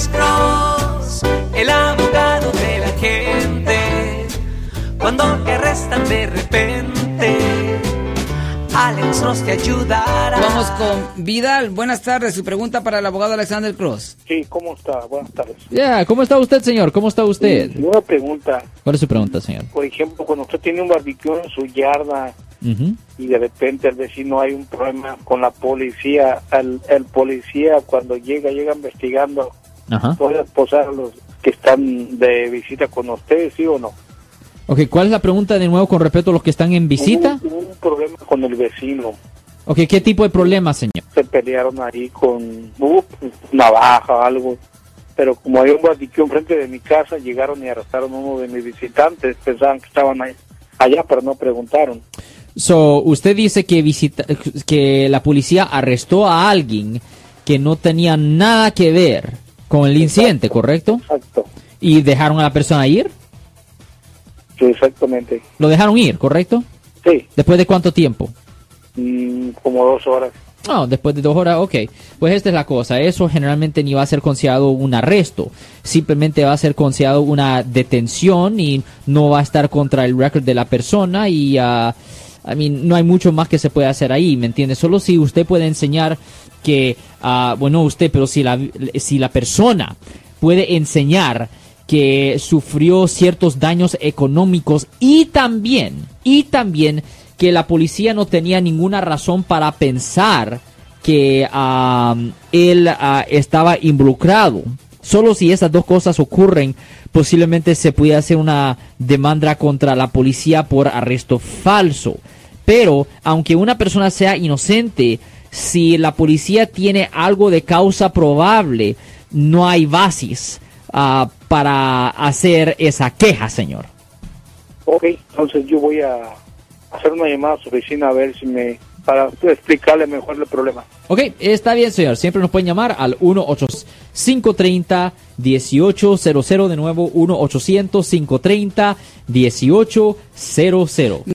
Alex Cross, el abogado de la gente. Cuando te arrestan de repente, Alex Cross te ayudará. Vamos con Vidal. Buenas tardes. Su pregunta para el abogado Alexander Cross. Sí, ¿cómo está? Buenas tardes. Ya, ¿cómo está usted, señor? ¿Cómo está usted? Y una pregunta, ¿Cuál es su pregunta, señor? por ejemplo, cuando usted tiene un barbecue en su yarda y de repente el vecino hay un problema con la policía, el, el policía cuando llega, llega investigando, Ajá. ¿puede esposar a los que están de visita con usted, sí o no? Ok, ¿cuál es la pregunta de nuevo con respecto a los que están en visita? Hubo, hubo un problema con el vecino, Ok, ¿qué tipo de problema, señor? se pelearon ahí con uh, navaja o algo. Pero como hay un barbecue enfrente de mi casa, llegaron y arrestaron a uno de mis visitantes. Pensaban que estaban ahí, allá, pero no preguntaron. So, usted dice que visita, que la policía arrestó a alguien que no tenía nada que ver con el incidente, ¿correcto? Exacto, Y dejaron a la persona ir. sí, exactamente. Lo dejaron ir, ¿correcto? Sí, ¿Después de cuánto tiempo? mm, como dos horas. No, después de dos horas, ok. Pues esta es la cosa, eso generalmente ni va a ser considerado un arresto, simplemente va a ser considerado una detención y no va a estar contra el récord de la persona y, ah, I mean, no hay mucho más que se puede hacer ahí, ¿me entiende? Solo si usted puede enseñar que, ah, bueno, usted, pero si la, si la persona puede enseñar que sufrió ciertos daños económicos y también, y también que la policía no tenía ninguna razón para pensar que am, él ah, estaba involucrado. Solo si esas dos cosas ocurren, posiblemente se pudiera hacer una demanda contra la policía por arresto falso. Pero, aunque una persona sea inocente, si la policía tiene algo de causa probable, no hay basis ah, para hacer esa queja, señor. Ok, entonces yo voy a hacer una llamada a su oficina a ver si me... para explicarle mejor el problema. Ok, está bien, señor. Siempre nos pueden llamar al 1-800-530-1800. De nuevo, 1-800-530-1800.